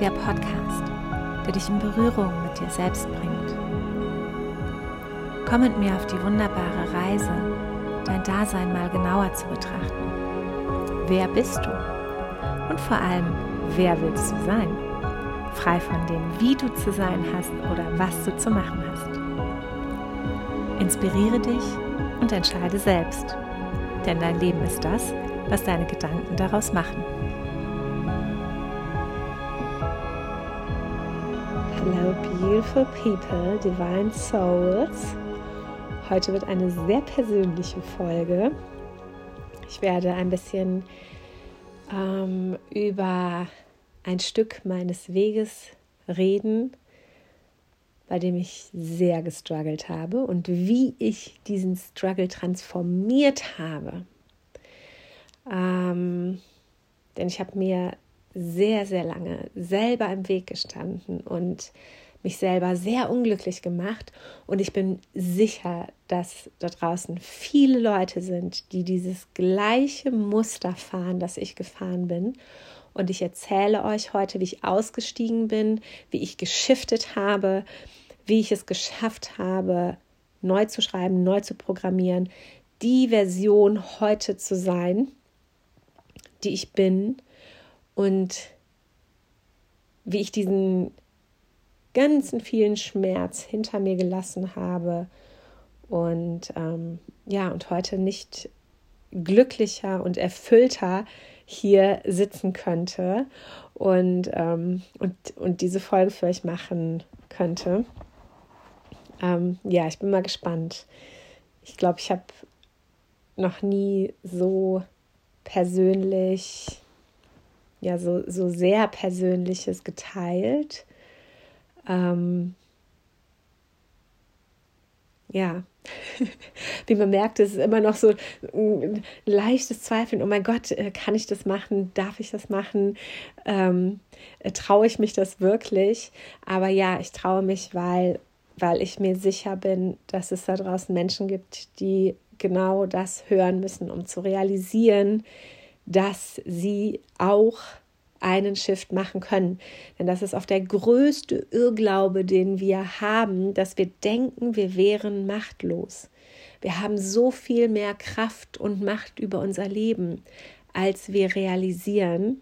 der Podcast, der dich in Berührung mit dir selbst bringt. Komm mit mir auf die wunderbare Reise, dein Dasein mal genauer zu betrachten. Wer bist du? Und vor allem, wer willst du sein? Frei von dem, wie du zu sein hast oder was du zu machen hast. Inspiriere dich und entscheide selbst, denn dein Leben ist das, was deine Gedanken daraus machen. Hello, beautiful people, divine souls. Heute wird eine sehr persönliche Folge. Ich werde ein bisschen ähm, über ein Stück meines Weges reden, bei dem ich sehr gestruggelt habe und wie ich diesen Struggle transformiert habe. Ähm, denn ich habe mir sehr, sehr lange selber im Weg gestanden und mich selber sehr unglücklich gemacht. Und ich bin sicher, dass da draußen viele Leute sind, die dieses gleiche Muster fahren, das ich gefahren bin. Und ich erzähle euch heute, wie ich ausgestiegen bin, wie ich geschiftet habe, wie ich es geschafft habe, neu zu schreiben, neu zu programmieren, die Version heute zu sein, die ich bin und wie ich diesen ganzen vielen Schmerz hinter mir gelassen habe und ähm, ja, und heute nicht glücklicher und erfüllter hier sitzen könnte und, ähm, und, und diese Folge für euch machen könnte. Ähm, ja, ich bin mal gespannt. Ich glaube, ich habe noch nie so persönlich ja so, so sehr Persönliches geteilt. Ähm, ja, wie man merkt, es ist immer noch so ein leichtes Zweifeln. Oh mein Gott, äh, kann ich das machen? Darf ich das machen? Ähm, äh, traue ich mich das wirklich? Aber ja, ich traue mich, weil, weil ich mir sicher bin, dass es da draußen Menschen gibt, die genau das hören müssen, um zu realisieren, dass sie auch einen Shift machen können. Denn das ist oft der größte Irrglaube, den wir haben, dass wir denken, wir wären machtlos. Wir haben so viel mehr Kraft und Macht über unser Leben, als wir realisieren.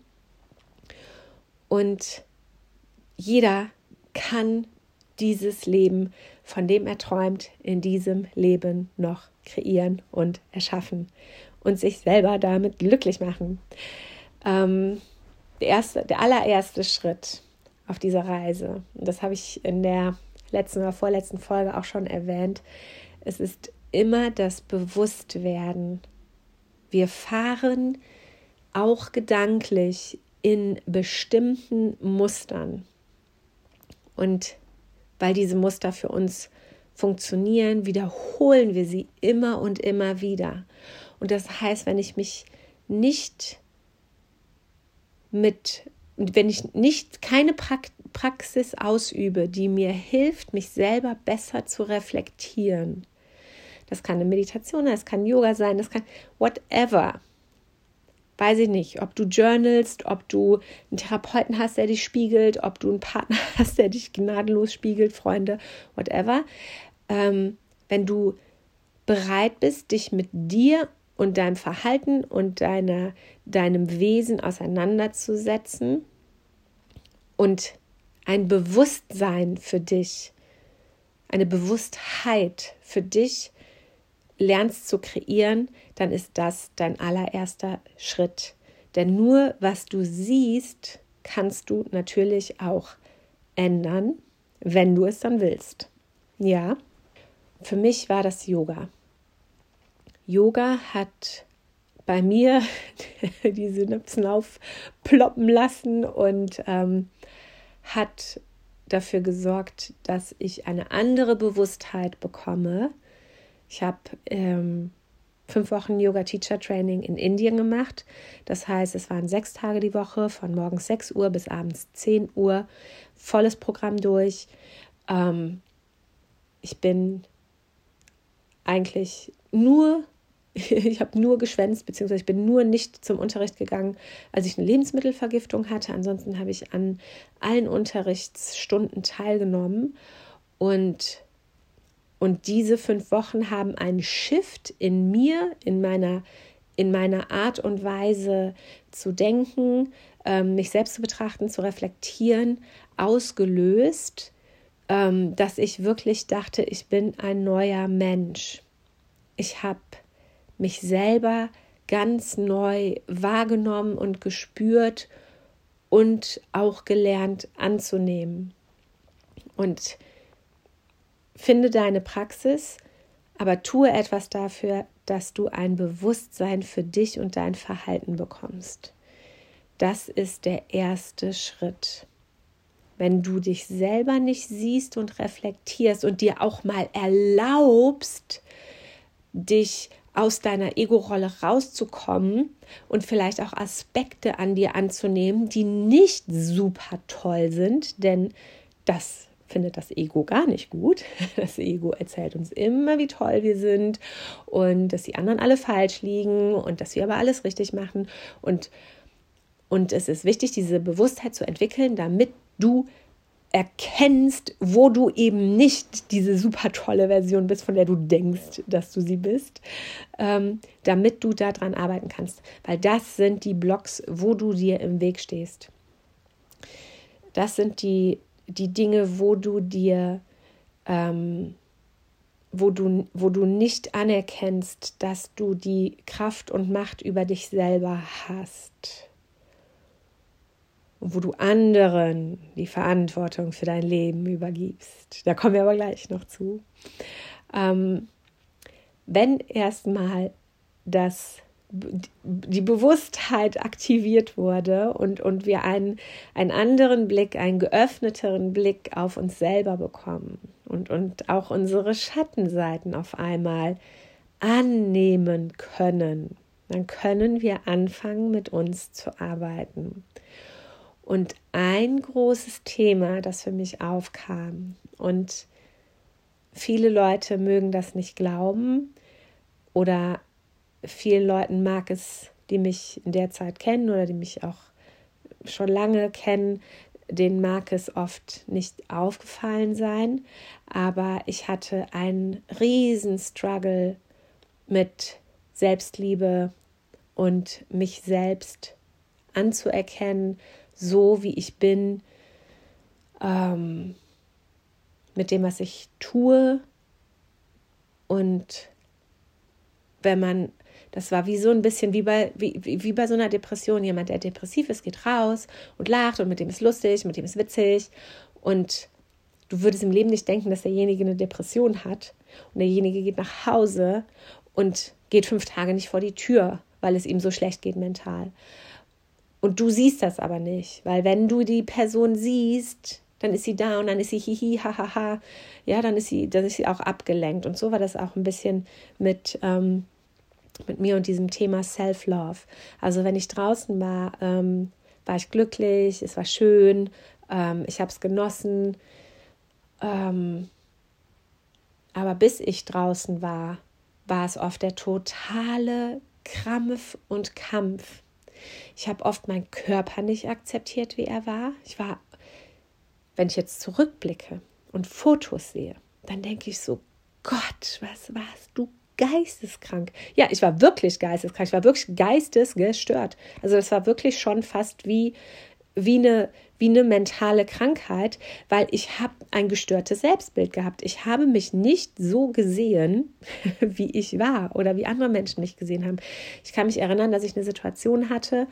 Und jeder kann dieses Leben, von dem er träumt, in diesem Leben noch kreieren und erschaffen und sich selber damit glücklich machen. Ähm, der, erste, der allererste Schritt auf dieser Reise, und das habe ich in der letzten oder vorletzten Folge auch schon erwähnt, es ist immer das Bewusstwerden. Wir fahren auch gedanklich in bestimmten Mustern. Und weil diese Muster für uns funktionieren, wiederholen wir sie immer und immer wieder. Und das heißt, wenn ich mich nicht mit, wenn ich nicht keine Praxis ausübe, die mir hilft, mich selber besser zu reflektieren, das kann eine Meditation sein, das kann Yoga sein, das kann whatever. Weiß ich nicht, ob du journalst, ob du einen Therapeuten hast, der dich spiegelt, ob du einen Partner hast, der dich gnadenlos spiegelt, Freunde, whatever. Ähm, wenn du bereit bist, dich mit dir und deinem Verhalten und deiner, deinem Wesen auseinanderzusetzen und ein Bewusstsein für dich, eine Bewusstheit für dich lernst zu kreieren, dann ist das dein allererster Schritt. Denn nur was du siehst, kannst du natürlich auch ändern, wenn du es dann willst. Ja, für mich war das Yoga. Yoga hat bei mir die Synapsen aufploppen lassen und ähm, hat dafür gesorgt, dass ich eine andere Bewusstheit bekomme. Ich habe ähm, fünf Wochen Yoga Teacher Training in Indien gemacht. Das heißt, es waren sechs Tage die Woche, von morgens 6 Uhr bis abends 10 Uhr, volles Programm durch. Ähm, ich bin eigentlich nur Ich habe nur geschwänzt, beziehungsweise ich bin nur nicht zum Unterricht gegangen, als ich eine Lebensmittelvergiftung hatte. Ansonsten habe ich an allen Unterrichtsstunden teilgenommen. Und, und diese fünf Wochen haben einen Shift in mir, in meiner, in meiner Art und Weise zu denken, ähm, mich selbst zu betrachten, zu reflektieren, ausgelöst, ähm, dass ich wirklich dachte, ich bin ein neuer Mensch. Ich habe mich selber ganz neu wahrgenommen und gespürt und auch gelernt anzunehmen. Und finde deine Praxis, aber tue etwas dafür, dass du ein Bewusstsein für dich und dein Verhalten bekommst. Das ist der erste Schritt. Wenn du dich selber nicht siehst und reflektierst und dir auch mal erlaubst, dich aus deiner Ego-Rolle rauszukommen und vielleicht auch Aspekte an dir anzunehmen, die nicht super toll sind, denn das findet das Ego gar nicht gut. Das Ego erzählt uns immer, wie toll wir sind und dass die anderen alle falsch liegen und dass wir aber alles richtig machen. Und, und es ist wichtig, diese Bewusstheit zu entwickeln, damit du erkennst, wo du eben nicht diese super tolle Version bist, von der du denkst, dass du sie bist, ähm, damit du daran arbeiten kannst. Weil das sind die Blocks, wo du dir im Weg stehst. Das sind die, die Dinge, wo du dir, ähm, wo du, wo du nicht anerkennst, dass du die Kraft und Macht über dich selber hast wo du anderen die Verantwortung für dein Leben übergibst. Da kommen wir aber gleich noch zu. Ähm, wenn erstmal das die Bewusstheit aktiviert wurde und, und wir einen, einen anderen Blick, einen geöffneteren Blick auf uns selber bekommen und, und auch unsere Schattenseiten auf einmal annehmen können, dann können wir anfangen, mit uns zu arbeiten. Und ein großes Thema, das für mich aufkam, und viele Leute mögen das nicht glauben oder vielen Leuten mag es, die mich in der Zeit kennen oder die mich auch schon lange kennen, denen mag es oft nicht aufgefallen sein, aber ich hatte einen riesen Struggle mit Selbstliebe und mich selbst anzuerkennen, so wie ich bin, ähm, mit dem, was ich tue. Und wenn man, das war wie so ein bisschen wie bei, wie, wie bei so einer Depression. Jemand, der depressiv ist, geht raus und lacht und mit dem ist lustig, mit dem ist witzig. Und du würdest im Leben nicht denken, dass derjenige eine Depression hat. Und derjenige geht nach Hause und geht fünf Tage nicht vor die Tür, weil es ihm so schlecht geht mental. Und du siehst das aber nicht, weil wenn du die Person siehst, dann ist sie da und dann ist sie hihi, hahaha. Ja, dann ist sie, dann ist sie auch abgelenkt. Und so war das auch ein bisschen mit, ähm, mit mir und diesem Thema Self-Love. Also wenn ich draußen war, ähm, war ich glücklich, es war schön, ähm, ich habe es genossen. Ähm, aber bis ich draußen war, war es oft der totale Krampf und Kampf. Ich habe oft meinen Körper nicht akzeptiert, wie er war. Ich war, wenn ich jetzt zurückblicke und Fotos sehe, dann denke ich so, Gott, was warst du geisteskrank? Ja, ich war wirklich geisteskrank. Ich war wirklich geistesgestört. Also das war wirklich schon fast wie wie eine, wie eine mentale Krankheit, weil ich habe ein gestörtes Selbstbild gehabt. Ich habe mich nicht so gesehen, wie ich war oder wie andere Menschen mich gesehen haben. Ich kann mich erinnern, dass ich eine Situation hatte,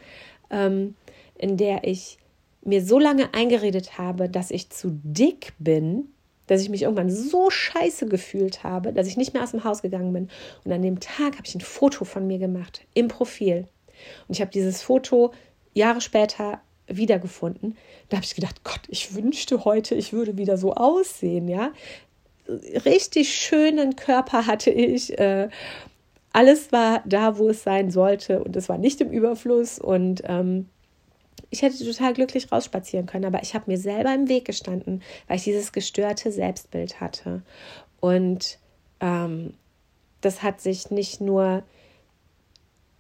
ähm, in der ich mir so lange eingeredet habe, dass ich zu dick bin, dass ich mich irgendwann so scheiße gefühlt habe, dass ich nicht mehr aus dem Haus gegangen bin. Und an dem Tag habe ich ein Foto von mir gemacht im Profil. Und ich habe dieses Foto Jahre später wiedergefunden. Da habe ich gedacht, Gott, ich wünschte heute, ich würde wieder so aussehen, ja. Richtig schönen Körper hatte ich. Äh, alles war da, wo es sein sollte und es war nicht im Überfluss und ähm, ich hätte total glücklich rausspazieren können, aber ich habe mir selber im Weg gestanden, weil ich dieses gestörte Selbstbild hatte. Und ähm, das hat sich nicht nur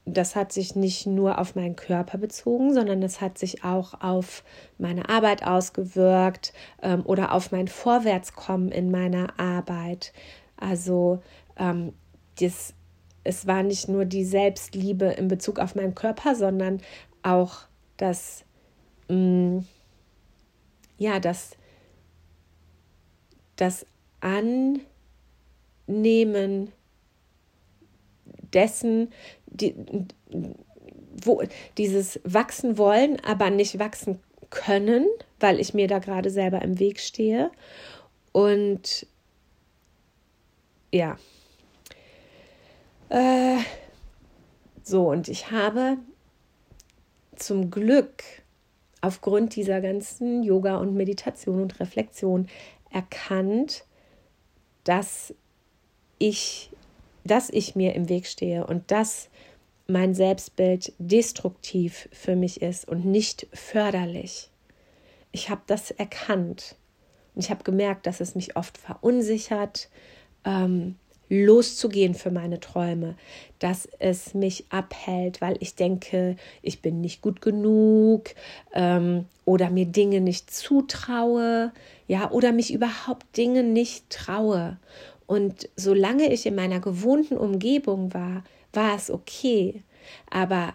das hat sich nicht nur auf meinen Körper bezogen, sondern das hat sich auch auf meine Arbeit ausgewirkt ähm, oder auf mein Vorwärtskommen in meiner Arbeit. Also ähm, das, es war nicht nur die Selbstliebe in Bezug auf meinen Körper, sondern auch das, mh, mm, ja, das, das Annehmen dessen, die, wo, dieses wachsen wollen, aber nicht wachsen können, weil ich mir da gerade selber im Weg stehe. Und ja. Äh, so, und ich habe zum Glück aufgrund dieser ganzen Yoga und Meditation und Reflexion erkannt, dass ich dass ich mir im Weg stehe und dass mein Selbstbild destruktiv für mich ist und nicht förderlich. Ich habe das erkannt und ich habe gemerkt, dass es mich oft verunsichert, ähm, loszugehen für meine Träume, dass es mich abhält, weil ich denke, ich bin nicht gut genug ähm, oder mir Dinge nicht zutraue, ja, oder mich überhaupt Dinge nicht traue. Und solange ich in meiner gewohnten Umgebung war, war es okay. Aber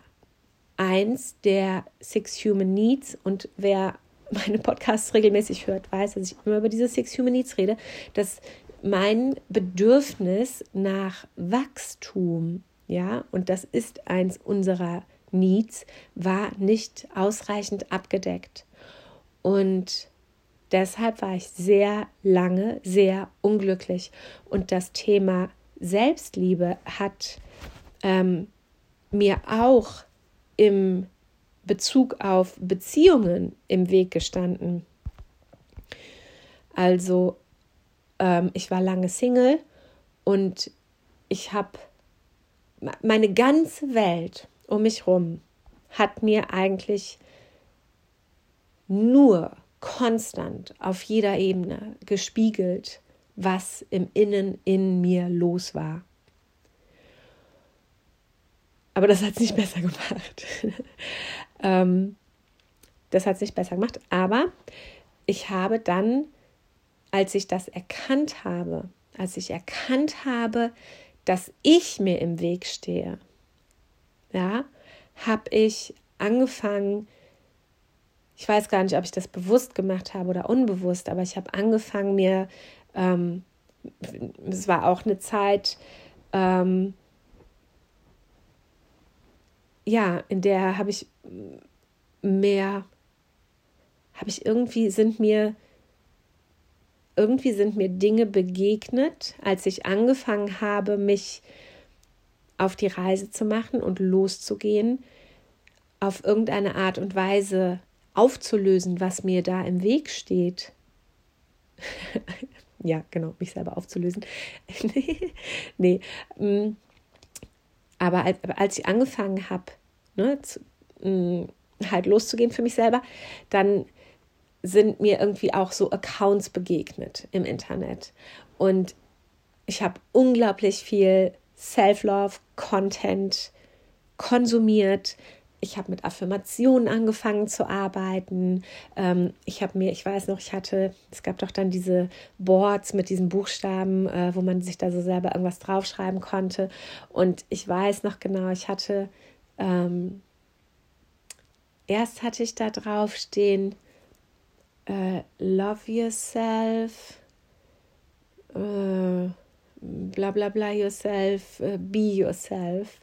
eins der Six Human Needs und wer meine Podcasts regelmäßig hört, weiß, dass ich immer über diese Six Human Needs rede, dass mein Bedürfnis nach Wachstum, ja, und das ist eins unserer Needs, war nicht ausreichend abgedeckt. Und Deshalb war ich sehr lange sehr unglücklich. Und das Thema Selbstliebe hat ähm, mir auch im Bezug auf Beziehungen im Weg gestanden. Also ähm, ich war lange Single und ich habe meine ganze Welt um mich herum hat mir eigentlich nur konstant auf jeder Ebene gespiegelt, was im Innen in mir los war. Aber das hat es nicht besser gemacht. ähm, das hat es nicht besser gemacht. Aber ich habe dann, als ich das erkannt habe, als ich erkannt habe, dass ich mir im Weg stehe, ja, habe ich angefangen, ich weiß gar nicht, ob ich das bewusst gemacht habe oder unbewusst, aber ich habe angefangen, mir, ähm, es war auch eine Zeit, ähm, ja, in der habe ich mehr, habe ich irgendwie, sind mir, irgendwie sind mir Dinge begegnet, als ich angefangen habe, mich auf die Reise zu machen und loszugehen, auf irgendeine Art und Weise aufzulösen, was mir da im Weg steht. ja, genau, mich selber aufzulösen. nee. Mm. Aber als, ich angefangen habe, ne, mm, halt loszugehen für mich selber, dann sind mir irgendwie auch so Accounts begegnet im Internet. Und ich habe unglaublich viel Self-Love-Content konsumiert, ich habe mit Affirmationen angefangen zu arbeiten. Ähm, ich habe mir, ich weiß noch, ich hatte, es gab doch dann diese Boards mit diesen Buchstaben, äh, wo man sich da so selber irgendwas draufschreiben konnte. Und ich weiß noch genau, ich hatte, ähm, erst hatte ich da drauf stehen, äh, Love yourself, äh, bla bla bla yourself, äh, be yourself.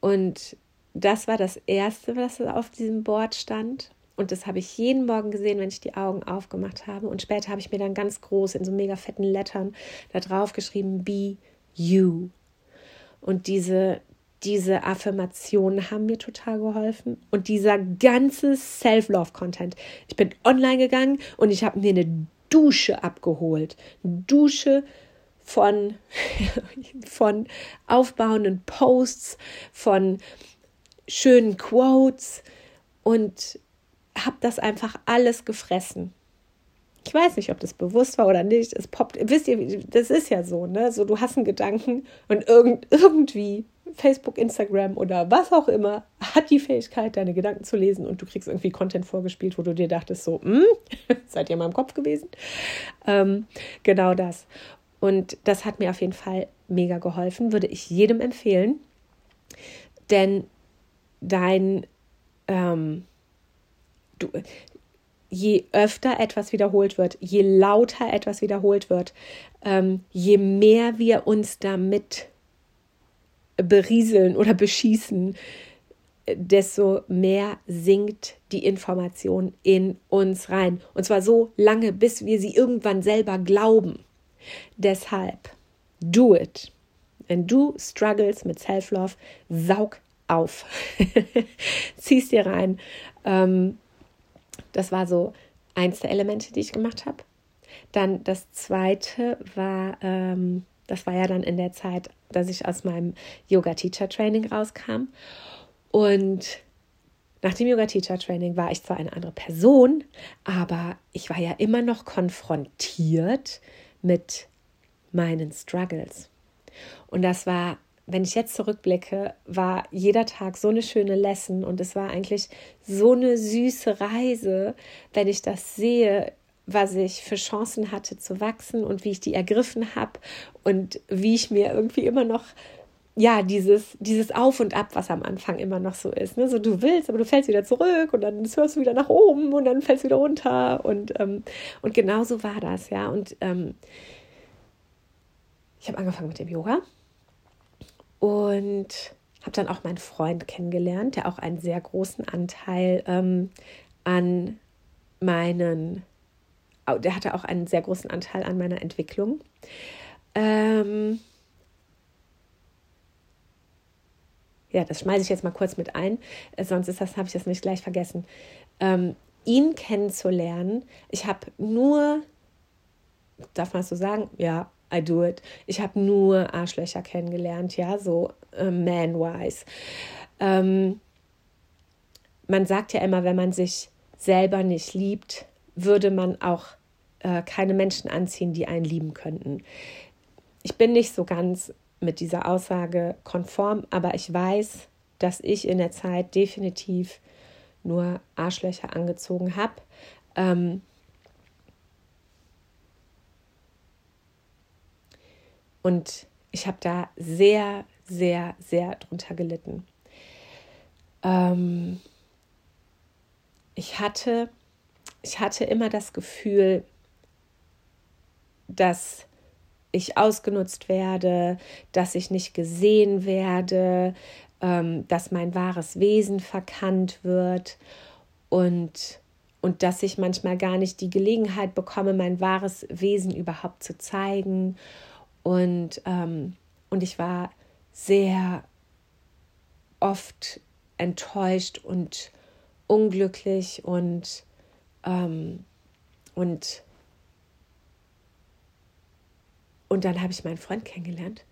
Und das war das Erste, was auf diesem Board stand. Und das habe ich jeden Morgen gesehen, wenn ich die Augen aufgemacht habe. Und später habe ich mir dann ganz groß in so mega fetten Lettern da drauf geschrieben, Be You. Und diese, diese Affirmationen haben mir total geholfen. Und dieser ganze Self-Love-Content. Ich bin online gegangen und ich habe mir eine Dusche abgeholt. Eine Dusche von, von aufbauenden Posts, von schönen Quotes und habe das einfach alles gefressen. Ich weiß nicht, ob das bewusst war oder nicht. Es poppt, wisst ihr, das ist ja so, ne? So, du hast einen Gedanken und irgend, irgendwie Facebook, Instagram oder was auch immer hat die Fähigkeit, deine Gedanken zu lesen und du kriegst irgendwie Content vorgespielt, wo du dir dachtest, so, hm, seid ihr mal im Kopf gewesen? Ähm, genau das. Und das hat mir auf jeden Fall mega geholfen, würde ich jedem empfehlen. Denn dein, ähm, du, je öfter etwas wiederholt wird, je lauter etwas wiederholt wird, ähm, je mehr wir uns damit berieseln oder beschießen, desto mehr sinkt die Information in uns rein. Und zwar so lange, bis wir sie irgendwann selber glauben. Deshalb, do it. Wenn du struggles mit Self-Love, saug auf. Zieh's dir rein. Ähm, das war so eins der Elemente, die ich gemacht habe. Dann das zweite war, ähm, das war ja dann in der Zeit, dass ich aus meinem Yoga-Teacher-Training rauskam. Und nach dem Yoga-Teacher-Training war ich zwar eine andere Person, aber ich war ja immer noch konfrontiert mit meinen Struggles. Und das war, wenn ich jetzt zurückblicke, war jeder Tag so eine schöne Lesson und es war eigentlich so eine süße Reise, wenn ich das sehe, was ich für Chancen hatte zu wachsen und wie ich die ergriffen habe und wie ich mir irgendwie immer noch ja, dieses, dieses Auf und Ab, was am Anfang immer noch so ist. Ne? So, du willst, aber du fällst wieder zurück und dann hörst du wieder nach oben und dann fällst du wieder runter. Und, ähm, und genau so war das, ja. Und ähm, ich habe angefangen mit dem Yoga und habe dann auch meinen Freund kennengelernt, der auch einen sehr großen Anteil ähm, an meinen der hatte auch einen sehr großen Anteil an meiner Entwicklung. Ähm ja, das schmeiße ich jetzt mal kurz mit ein, äh, sonst ist das, habe ich das nicht gleich vergessen. Ähm, ihn kennenzulernen, ich habe nur, darf man das so sagen? Ja, I do it. Ich habe nur Arschlöcher kennengelernt, ja, so äh, man-wise. Ähm, man sagt ja immer, wenn man sich selber nicht liebt, würde man auch äh, keine Menschen anziehen, die einen lieben könnten. Ich bin nicht so ganz mit dieser Aussage konform, aber ich weiß, dass ich in der Zeit definitiv nur Arschlöcher angezogen habe. Ähm und ich habe da sehr, sehr, sehr drunter gelitten. Ähm ich hatte ich hatte immer das Gefühl, dass ich ausgenutzt werde, dass ich nicht gesehen werde, ähm, dass mein wahres Wesen verkannt wird und, und dass ich manchmal gar nicht die Gelegenheit bekomme, mein wahres Wesen überhaupt zu zeigen. Und, ähm, und ich war sehr oft enttäuscht und unglücklich und ähm, und, und dann habe ich meinen Freund kennengelernt.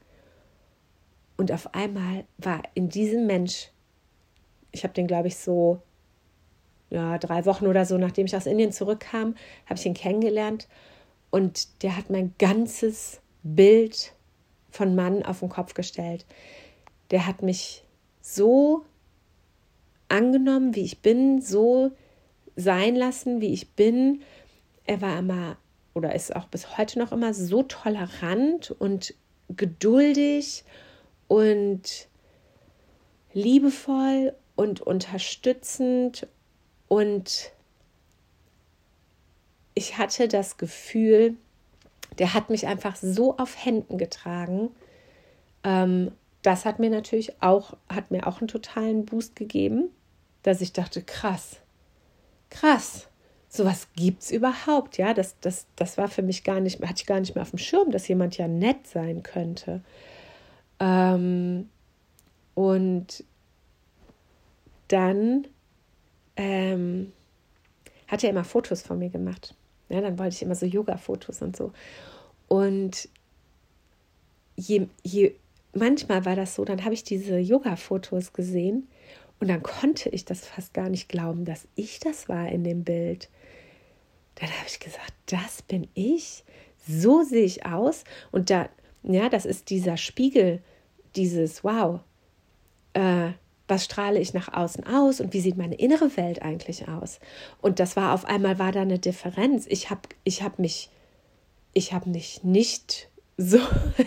Und auf einmal war in diesem Mensch, ich habe den, glaube ich, so ja, drei Wochen oder so, nachdem ich aus Indien zurückkam, habe ich ihn kennengelernt. Und der hat mein ganzes Bild von Mann auf den Kopf gestellt. Der hat mich so angenommen, wie ich bin, so sein lassen, wie ich bin. Er war immer oder ist auch bis heute noch immer so tolerant und geduldig und liebevoll und unterstützend und ich hatte das Gefühl, der hat mich einfach so auf Händen getragen. Ähm, das hat mir natürlich auch, hat mir auch einen totalen Boost gegeben, dass ich dachte, krass, krass, sowas gibt es überhaupt, ja, das, das, das war für mich gar nicht, hatte ich gar nicht mehr auf dem Schirm, dass jemand ja nett sein könnte. Ähm, und dann ähm, hat er immer Fotos von mir gemacht. Ja, dann wollte ich immer so Yoga-Fotos und so. Und je, je, manchmal war das so, dann habe ich diese Yoga-Fotos gesehen und dann konnte ich das fast gar nicht glauben, dass ich das war in dem Bild. Dann habe ich gesagt, das bin ich. So sehe ich aus. Und da, ja, das ist dieser Spiegel, dieses Wow, äh, was strahle ich nach außen aus und wie sieht meine innere Welt eigentlich aus? Und das war auf einmal war da eine Differenz. Ich habe ich hab mich ich habe mich nicht so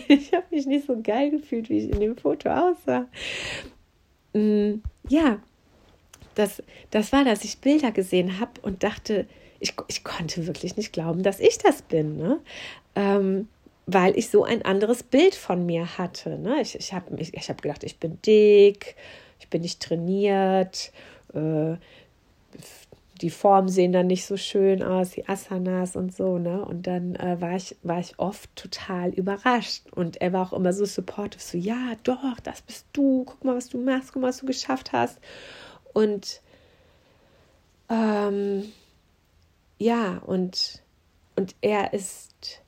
ich habe mich nicht so geil gefühlt, wie ich in dem Foto aussah. Mm, ja, das, das war, dass ich Bilder gesehen habe und dachte, ich, ich konnte wirklich nicht glauben, dass ich das bin. Ne? Ähm, weil ich so ein anderes Bild von mir hatte. Ne? Ich, ich habe ich, ich hab gedacht, ich bin dick, ich bin nicht trainiert, äh, die Formen sehen dann nicht so schön aus, die Asanas und so, ne? Und dann äh, war, ich, war ich oft total überrascht. Und er war auch immer so supportive, so, ja, doch, das bist du, guck mal, was du machst, guck mal, was du geschafft hast. Und ähm, ja, und, und er ist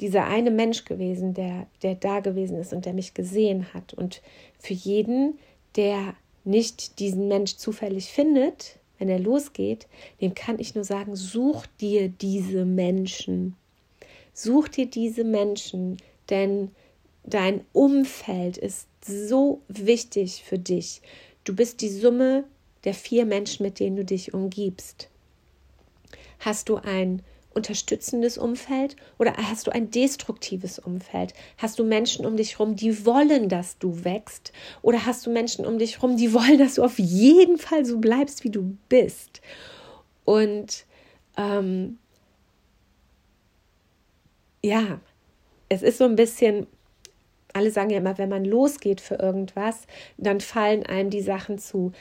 dieser eine Mensch gewesen, der, der da gewesen ist und der mich gesehen hat. Und für jeden, der nicht diesen Mensch zufällig findet, wenn er losgeht, dem kann ich nur sagen, such dir diese Menschen. Such dir diese Menschen, denn dein Umfeld ist so wichtig für dich. Du bist die Summe der vier Menschen, mit denen du dich umgibst. Hast du ein unterstützendes Umfeld oder hast du ein destruktives Umfeld? Hast du Menschen um dich herum, die wollen, dass du wächst? Oder hast du Menschen um dich herum, die wollen, dass du auf jeden Fall so bleibst, wie du bist? Und ähm, ja, es ist so ein bisschen, alle sagen ja immer, wenn man losgeht für irgendwas, dann fallen einem die Sachen zu.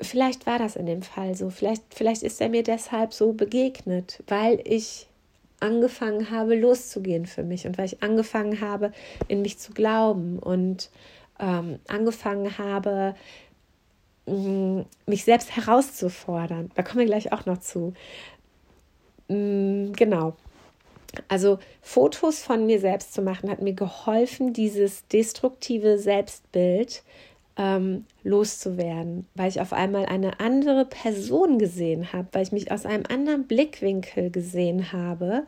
Vielleicht war das in dem Fall so. Vielleicht, vielleicht ist er mir deshalb so begegnet, weil ich angefangen habe, loszugehen für mich und weil ich angefangen habe, in mich zu glauben und ähm, angefangen habe, mm, mich selbst herauszufordern. Da kommen wir gleich auch noch zu. Mm, genau. Also Fotos von mir selbst zu machen, hat mir geholfen, dieses destruktive Selbstbild ähm, loszuwerden, weil ich auf einmal eine andere Person gesehen habe, weil ich mich aus einem anderen Blickwinkel gesehen habe.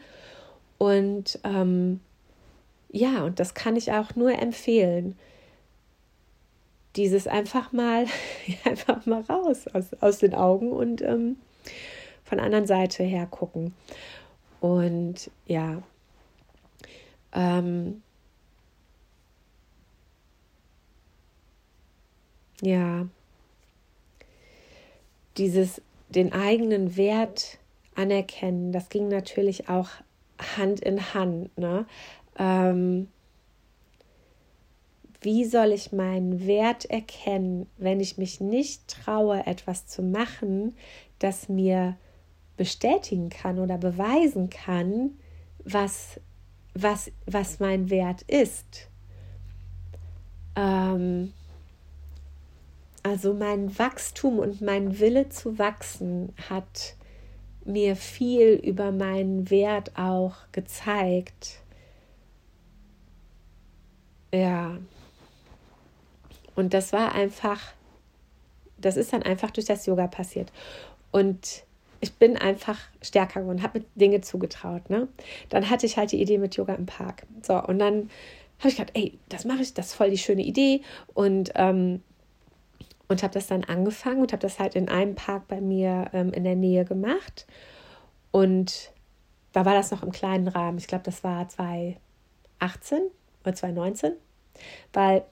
Und ähm, ja, und das kann ich auch nur empfehlen. Dieses einfach mal, einfach mal raus aus, aus den Augen und ähm, von der anderen Seite her gucken. Und ja, ähm, ja, dieses den eigenen Wert anerkennen, das ging natürlich auch Hand in Hand. Ne? Ähm, wie soll ich meinen Wert erkennen, wenn ich mich nicht traue, etwas zu machen, das mir bestätigen kann oder beweisen kann, was, was, was mein Wert ist? Ähm, also mein Wachstum und mein Wille zu wachsen hat mir viel über meinen Wert auch gezeigt. Ja. Und das war einfach, das ist dann einfach durch das Yoga passiert. Und ich bin einfach stärker geworden, habe mir Dinge zugetraut. Ne? Dann hatte ich halt die Idee mit Yoga im Park. So, und dann habe ich gedacht, ey, das mache ich, das ist voll die schöne Idee. Und ähm, und habe das dann angefangen und habe das halt in einem Park bei mir ähm, in der Nähe gemacht. Und da war das noch im kleinen Rahmen. Ich glaube, das war 2018 oder 2019, weil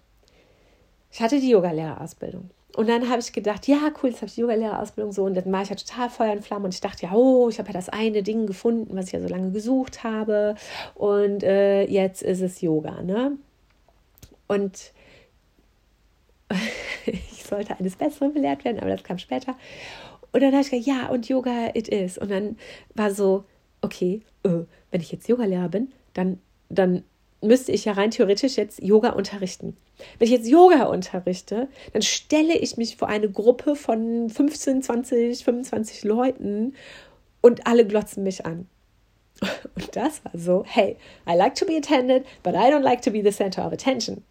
ich hatte die Yogalehrerausbildung. Und dann habe ich gedacht, ja, cool, jetzt habe ich die Yogalehrerausbildung so. Und dann war ich ja total Feuer und Flamme. Und ich dachte, ja, oh, ich habe ja das eine Ding gefunden, was ich ja so lange gesucht habe. Und äh, jetzt ist es Yoga, ne? Und ich sollte eines Besseren belehrt werden, aber das kam später. Und dann habe ich gesagt, ja, und Yoga it is. Und dann war so, okay, äh, wenn ich jetzt Yogalehrer bin, dann, dann müsste ich ja rein theoretisch jetzt Yoga unterrichten. Wenn ich jetzt Yoga unterrichte, dann stelle ich mich vor eine Gruppe von 15, 20, 25 Leuten und alle glotzen mich an. Und das war so, hey, I like to be attended, but I don't like to be the center of attention.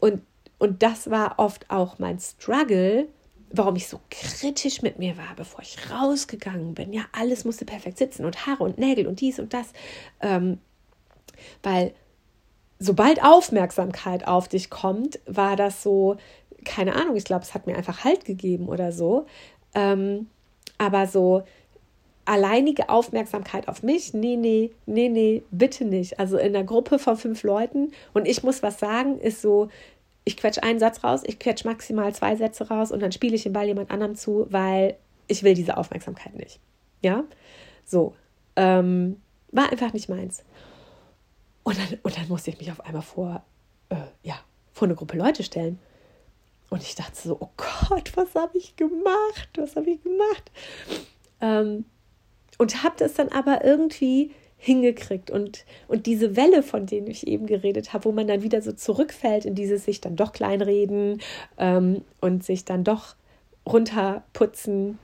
Und und das war oft auch mein Struggle, warum ich so kritisch mit mir war, bevor ich rausgegangen bin. Ja, alles musste perfekt sitzen und Haare und Nägel und dies und das. Ähm, weil sobald Aufmerksamkeit auf dich kommt, war das so, keine Ahnung, ich glaube, es hat mir einfach Halt gegeben oder so. Ähm, aber so alleinige Aufmerksamkeit auf mich, nee, nee, nee, nee, bitte nicht. Also in einer Gruppe von fünf Leuten und ich muss was sagen, ist so, ich quetsche einen Satz raus, ich quetsche maximal zwei Sätze raus und dann spiele ich den Ball jemand anderem zu, weil ich will diese Aufmerksamkeit nicht. Ja, so. Ähm, war einfach nicht meins. Und dann, und dann musste ich mich auf einmal vor, äh, ja, vor eine Gruppe Leute stellen. Und ich dachte so, oh Gott, was habe ich gemacht? Was habe ich gemacht? Ähm, und habe das dann aber irgendwie hingekriegt. Und, und diese Welle, von denen ich eben geredet habe, wo man dann wieder so zurückfällt in dieses sich dann doch kleinreden ähm, und sich dann doch runterputzen,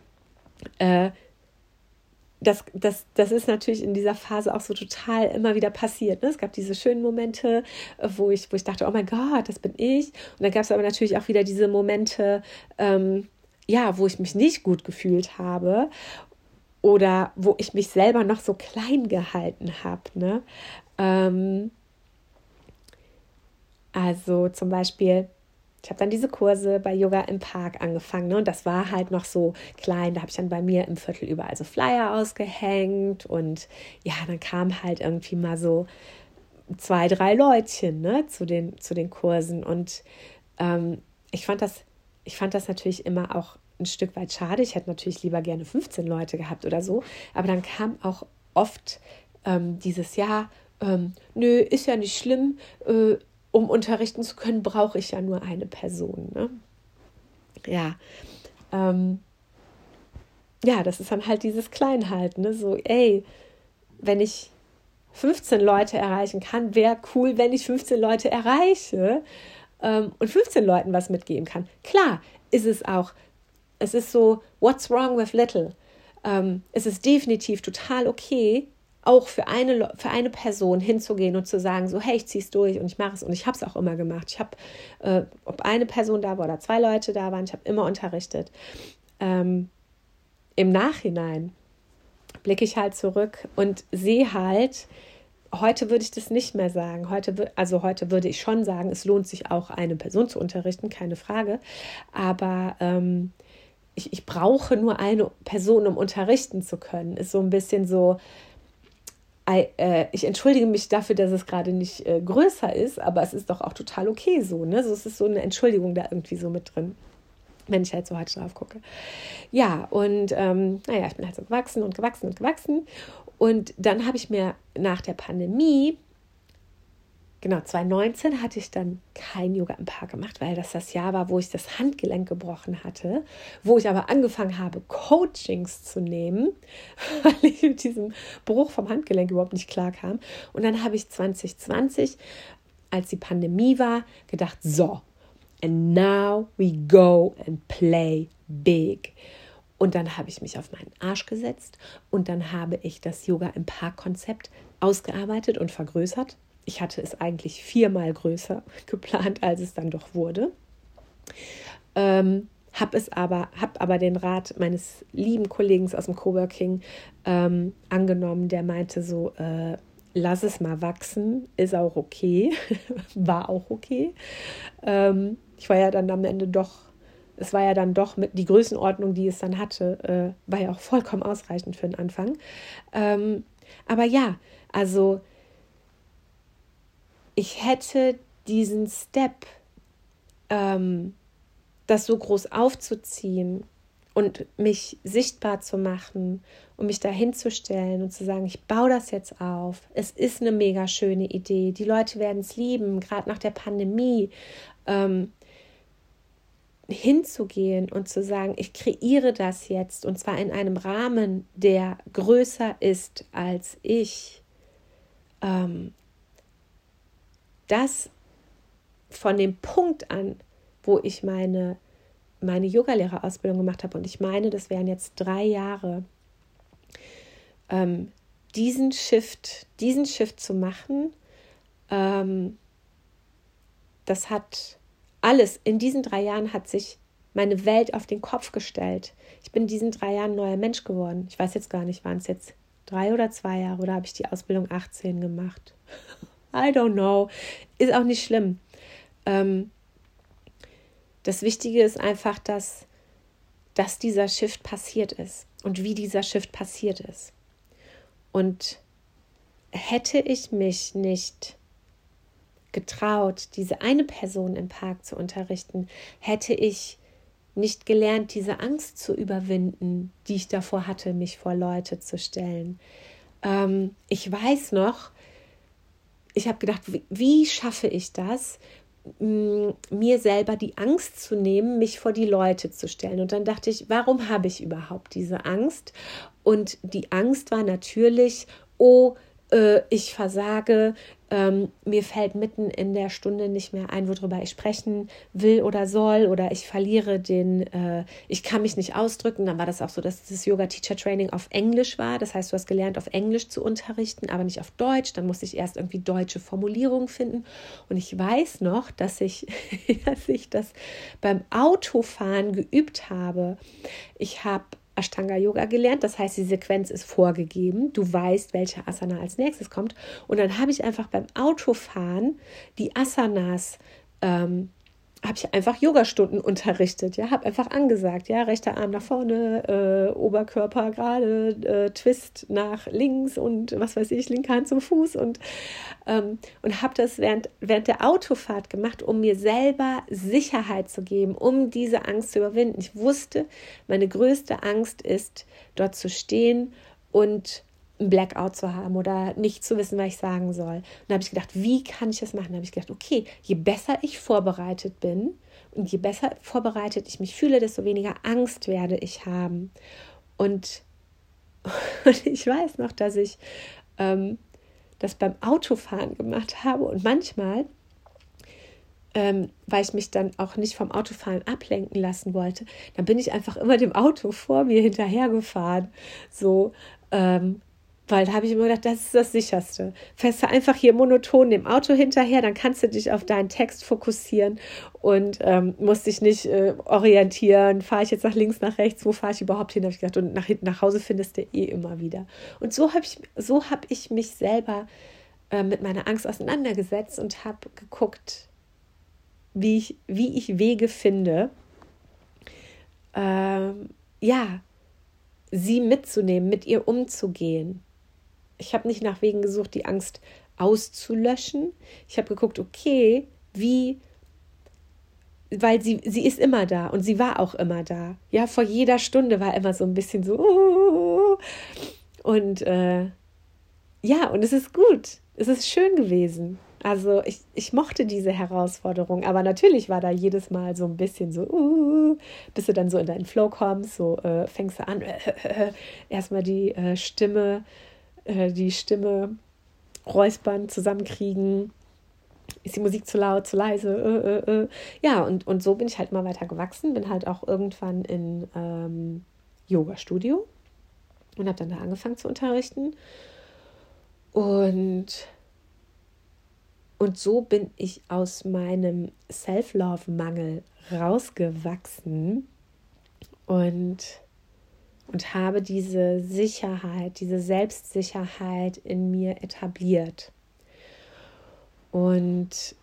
äh, das, das, das ist natürlich in dieser Phase auch so total immer wieder passiert. Ne? Es gab diese schönen Momente, wo ich, wo ich dachte, oh mein Gott, das bin ich. Und dann gab es aber natürlich auch wieder diese Momente, ähm, ja, wo ich mich nicht gut gefühlt habe oder wo ich mich selber noch so klein gehalten habe. Ne? Ähm, also zum Beispiel, ich habe dann diese Kurse bei Yoga im Park angefangen ne? und das war halt noch so klein. Da habe ich dann bei mir im Viertel überall so Flyer ausgehängt und ja, dann kam halt irgendwie mal so zwei, drei Leutchen ne? zu, den, zu den Kursen und ähm, ich fand das, ich fand das natürlich immer auch ein Stück weit schade. Ich hätte natürlich lieber gerne 15 Leute gehabt oder so. Aber dann kam auch oft ähm, dieses Jahr, ähm, nö, ist ja nicht schlimm, äh, um unterrichten zu können, brauche ich ja nur eine Person. Ne? Ja. Ähm, ja, das ist dann halt dieses Kleinhalten, ne? So, ey, wenn ich 15 Leute erreichen kann, wäre cool, wenn ich 15 Leute erreiche ähm, und 15 Leuten was mitgeben kann. Klar, ist es auch es ist so, what's wrong with little? Ähm, es ist definitiv total okay, auch für eine, für eine Person hinzugehen und zu sagen, so, hey, ich ziehe es durch und ich mache es. Und ich habe es auch immer gemacht. Ich habe, äh, ob eine Person da war oder zwei Leute da waren, ich habe immer unterrichtet. Ähm, Im Nachhinein blicke ich halt zurück und sehe halt, heute würde ich das nicht mehr sagen. Heute, also heute würde ich schon sagen, es lohnt sich auch, eine Person zu unterrichten, keine Frage. Aber ähm, ich, ich brauche nur eine Person, um unterrichten zu können, ist so ein bisschen so, äh, ich entschuldige mich dafür, dass es gerade nicht äh, größer ist, aber es ist doch auch total okay so. Ne? So, es ist so eine Entschuldigung da irgendwie so mit drin, wenn ich halt so heute drauf gucke. Ja, und ähm, naja, ich bin halt so gewachsen und gewachsen und gewachsen. Und dann habe ich mir nach der Pandemie Genau, 2019 hatte ich dann kein Yoga im Park gemacht, weil das das Jahr war, wo ich das Handgelenk gebrochen hatte, wo ich aber angefangen habe, Coachings zu nehmen, weil ich mit diesem Bruch vom Handgelenk überhaupt nicht klar kam. Und dann habe ich 2020, als die Pandemie war, gedacht, so, and now we go and play big. Und dann habe ich mich auf meinen Arsch gesetzt und dann habe ich das Yoga im Park Konzept ausgearbeitet und vergrößert ich hatte es eigentlich viermal größer geplant, als es dann doch wurde. Ähm, habe es aber, habe aber den Rat meines lieben Kollegen aus dem Coworking ähm, angenommen, der meinte so, äh, lass es mal wachsen, ist auch okay, war auch okay. Ähm, ich war ja dann am Ende doch, es war ja dann doch mit die Größenordnung, die es dann hatte, äh, war ja auch vollkommen ausreichend für den Anfang. Ähm, aber ja, also ich hätte diesen Step, ähm, das so groß aufzuziehen und mich sichtbar zu machen und mich dahin zu stellen und zu sagen, ich baue das jetzt auf. Es ist eine mega schöne Idee. Die Leute werden es lieben, gerade nach der Pandemie. Ähm, hinzugehen und zu sagen, ich kreiere das jetzt und zwar in einem Rahmen, der größer ist als ich. Ähm, das von dem Punkt an, wo ich meine, meine Yogalehrerausbildung gemacht habe, und ich meine, das wären jetzt drei Jahre, ähm, diesen Shift, diesen Shift zu machen, ähm, das hat alles, in diesen drei Jahren hat sich meine Welt auf den Kopf gestellt. Ich bin in diesen drei Jahren neuer Mensch geworden. Ich weiß jetzt gar nicht, waren es jetzt drei oder zwei Jahre oder habe ich die Ausbildung 18 gemacht? I don't know. Ist auch nicht schlimm. Ähm, das Wichtige ist einfach, dass, dass dieser Shift passiert ist und wie dieser Shift passiert ist. Und hätte ich mich nicht getraut, diese eine Person im Park zu unterrichten, hätte ich nicht gelernt, diese Angst zu überwinden, die ich davor hatte, mich vor Leute zu stellen. Ähm, ich weiß noch, ich habe gedacht, wie, wie, schaffe ich das, mir selber die Angst zu nehmen, mich vor die Leute zu stellen. Und dann dachte ich, warum habe ich überhaupt diese Angst? Und die Angst war natürlich, oh, äh, ich versage, ähm, mir fällt mitten in der Stunde nicht mehr ein, worüber ich sprechen will oder soll, oder ich verliere den, äh, ich kann mich nicht ausdrücken. Dann war das auch so, dass das Yoga-Teacher-Training auf Englisch war. Das heißt, du hast gelernt, auf Englisch zu unterrichten, aber nicht auf Deutsch. Dann musste ich erst irgendwie deutsche Formulierungen finden. Und ich weiß noch, dass ich, dass ich das beim Autofahren geübt habe. Ich habe Ashtanga Yoga gelernt. Das heißt, die Sequenz ist vorgegeben. Du weißt, welche Asana als nächstes kommt. Und dann habe ich einfach beim Autofahren die Asanas ähm, habe ich einfach Yogastunden unterrichtet. Ja, habe einfach angesagt, ja, rechter Arm nach vorne, äh, Oberkörper gerade, äh, Twist nach links und was weiß ich, linke Hand zum Fuß und, ähm, und habe das während, während der Autofahrt gemacht, um mir selber Sicherheit zu geben, um diese Angst zu überwinden. Ich wusste, meine größte Angst ist, dort zu stehen und ein Blackout zu haben oder nicht zu wissen, was ich sagen soll. Und da habe ich gedacht, wie kann ich das machen? Da habe ich gedacht, okay, je besser ich vorbereitet bin und je besser vorbereitet ich mich fühle, desto weniger Angst werde ich haben. Und, und ich weiß noch, dass ich ähm, das beim Autofahren gemacht habe und manchmal ähm, weil ich mich dann auch nicht vom Autofahren ablenken lassen wollte, dann bin ich einfach immer dem Auto vor mir hinterhergefahren. So, ähm, weil da habe ich immer gedacht, das ist das Sicherste. Fährst du einfach hier monoton dem Auto hinterher, dann kannst du dich auf deinen Text fokussieren und ähm, musst dich nicht äh, orientieren. Fahre ich jetzt nach links, nach rechts, wo fahre ich überhaupt hin? Habe ich gedacht, und nach hinten nach Hause findest du eh immer wieder. Und so habe ich, so hab ich mich selber äh, mit meiner Angst auseinandergesetzt und habe geguckt, wie ich, wie ich Wege finde, ähm, ja, sie mitzunehmen, mit ihr umzugehen ich habe nicht nach Wegen gesucht, die Angst auszulöschen. Ich habe geguckt, okay, wie, weil sie, sie ist immer da und sie war auch immer da. Ja, vor jeder Stunde war immer so ein bisschen so. Uh, und äh, ja, und es ist gut. Es ist schön gewesen. Also ich, ich mochte diese Herausforderung, aber natürlich war da jedes Mal so ein bisschen so, uh, bis du dann so in deinen Flow kommst, so äh, fängst du an, äh, erstmal die äh, Stimme äh, die Stimme räuspern, zusammenkriegen. Ist die Musik zu laut, zu leise? Äh, äh, äh. ja, und, und so bin ich halt mal weiter gewachsen. Bin halt auch irgendwann in ähm, Yoga-Studio und habe dann da angefangen zu unterrichten. Und, und so bin ich aus meinem Self-Love-Mangel rausgewachsen und und habe diese Sicherheit, diese Selbstsicherheit in mir etabliert. Und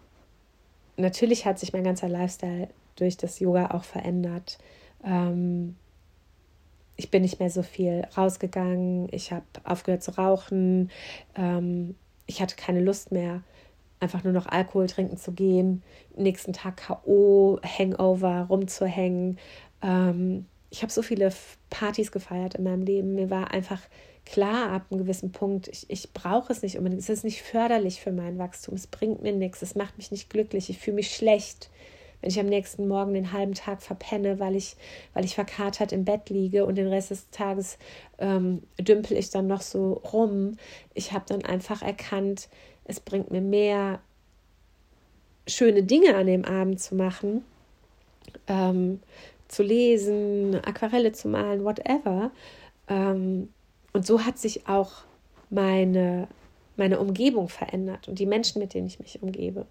natürlich hat sich mein ganzer Lifestyle durch das Yoga auch verändert. Ähm, ich bin nicht mehr so viel rausgegangen, ich habe aufgehört zu rauchen, ähm, ich hatte keine Lust mehr, einfach nur noch Alkohol trinken zu gehen, nächsten Tag KO, Hangover, rumzuhängen. Ähm, ich habe so viele Partys gefeiert in meinem Leben. Mir war einfach klar ab einem gewissen Punkt, ich, ich brauche es nicht unbedingt. Es ist nicht förderlich für mein Wachstum. Es bringt mir nichts. Es macht mich nicht glücklich. Ich fühle mich schlecht, wenn ich am nächsten Morgen den halben Tag verpenne, weil ich, weil ich verkatert im Bett liege und den Rest des Tages ähm, dümpel ich dann noch so rum. Ich habe dann einfach erkannt, es bringt mir mehr schöne Dinge an dem Abend zu machen. Ähm, zu lesen, Aquarelle zu malen, whatever. Ähm, und so hat sich auch meine, meine Umgebung verändert und die Menschen, mit denen ich mich umgebe.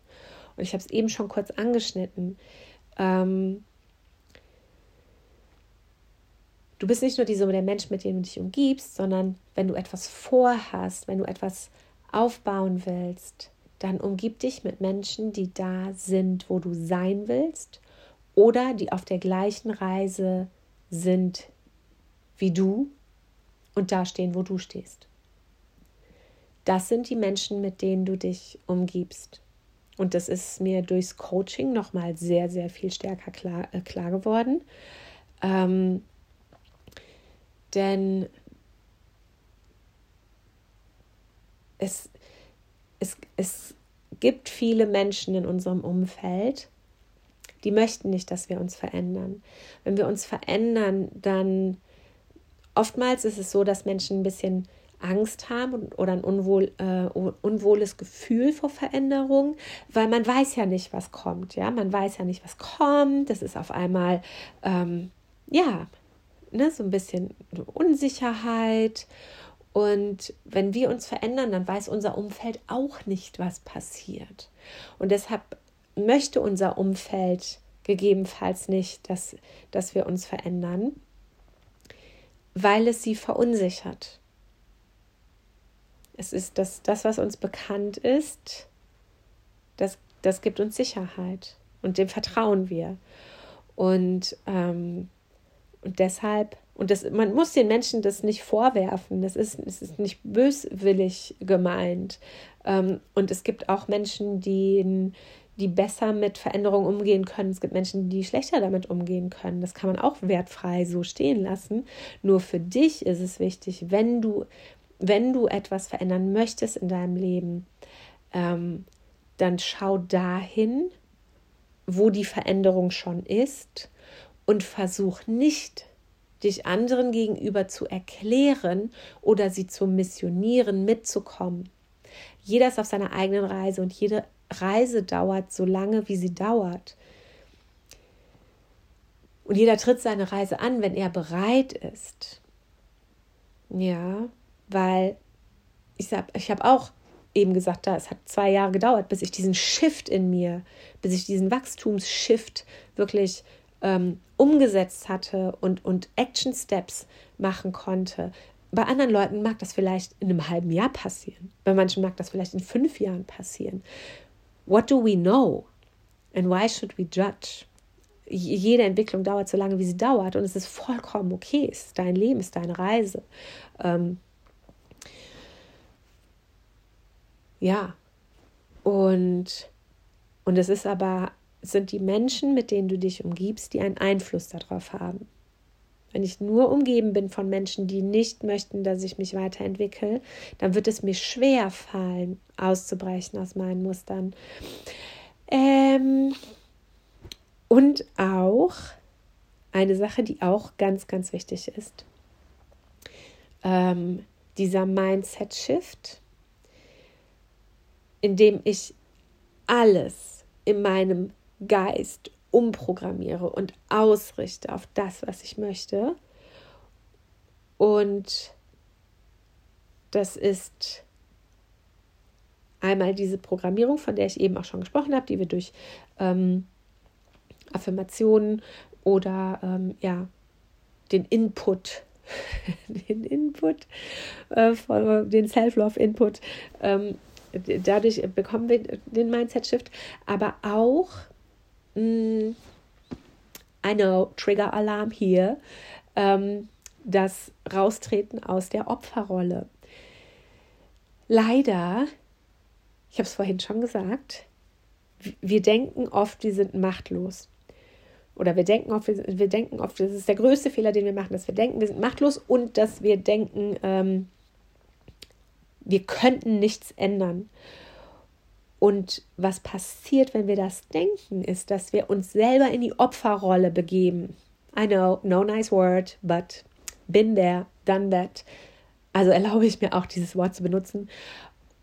Und ich habe es eben schon kurz angeschnitten. Ähm, du bist nicht nur die Summe der Menschen, mit denen du dich umgibst, sondern wenn du etwas vorhast, wenn du etwas aufbauen willst, dann umgib dich mit Menschen, die da sind, wo du sein willst oder die auf der gleichen Reise sind wie du und da stehen, wo du stehst. Das sind die Menschen, mit denen du dich umgibst. Und das ist mir durchs Coaching nochmal sehr, sehr viel stärker klar, äh, klar geworden. Ähm, denn es, es, es gibt viele Menschen in unserem Umfeld, die möchten nicht, dass wir uns verändern. Wenn wir uns verändern, dann oftmals ist es so, dass Menschen ein bisschen Angst haben oder ein unwohl, äh, unwohles Gefühl vor Veränderung, weil man weiß ja nicht, was kommt. Ja, man weiß ja nicht, was kommt. Das ist auf einmal, ähm, ja, ne, so ein bisschen Unsicherheit. Und wenn wir uns verändern, dann weiß unser Umfeld auch nicht, was passiert. Und deshalb möchte unser Umfeld gegebenenfalls nicht, dass, dass wir uns verändern, weil es sie verunsichert. Es ist das, das was uns bekannt ist, das, das gibt uns Sicherheit und dem vertrauen wir. Und, ähm, und deshalb, und das, man muss den Menschen das nicht vorwerfen, das ist, es ist nicht böswillig gemeint. Ähm, und es gibt auch Menschen, die, die besser mit Veränderungen umgehen können. Es gibt Menschen, die schlechter damit umgehen können. Das kann man auch wertfrei so stehen lassen. Nur für dich ist es wichtig, wenn du wenn du etwas verändern möchtest in deinem Leben, ähm, dann schau dahin, wo die Veränderung schon ist und versuch nicht, dich anderen gegenüber zu erklären oder sie zu missionieren, mitzukommen. Jeder ist auf seiner eigenen Reise und jede Reise dauert so lange, wie sie dauert. Und jeder tritt seine Reise an, wenn er bereit ist. Ja, weil ich habe ich hab auch eben gesagt, da, es hat zwei Jahre gedauert, bis ich diesen Shift in mir, bis ich diesen Wachstumsshift wirklich ähm, umgesetzt hatte und, und Action Steps machen konnte. Bei anderen Leuten mag das vielleicht in einem halben Jahr passieren. Bei manchen mag das vielleicht in fünf Jahren passieren. What do we know? And why should we judge? Jede Entwicklung dauert so lange, wie sie dauert. Und es ist vollkommen okay. Es ist dein Leben, es ist deine Reise. Ähm, Ja. Und, und es ist aber, sind die Menschen, mit denen du dich umgibst, die einen Einfluss darauf haben. Wenn ich nur umgeben bin von Menschen, die nicht möchten, dass ich mich weiterentwickle, dann wird es mir schwer fallen, auszubrechen aus meinen Mustern. Ähm, und auch eine Sache, die auch ganz, ganz wichtig ist. Ähm, dieser Mindset-Shift, indem ich alles in meinem Geist umprogrammiere und ausrichte auf das, was ich möchte. Und das ist einmal diese Programmierung, von der ich eben auch schon gesprochen habe, die wir durch ähm, Affirmationen oder ähm, ja, den Input, den Input, äh, den Self-Love-Input ähm, dadurch bekommen wir den Mindset-Shift, aber auch mh, mm, I know, Trigger-Alarm hier, ähm, das Raustreten aus der Opferrolle. Leider, ich habe es vorhin schon gesagt, wir denken oft, wir sind machtlos. Oder wir denken oft, wir denken oft, das ist der größte Fehler, den wir machen, dass wir denken, wir sind machtlos und dass wir denken, ähm, wir könnten nichts ändern. Und was passiert, wenn wir das denken, ist, dass wir uns selber in die Opferrolle begeben. I know, no nice word, but been there, done that. Also erlaube ich mir auch dieses Wort zu benutzen.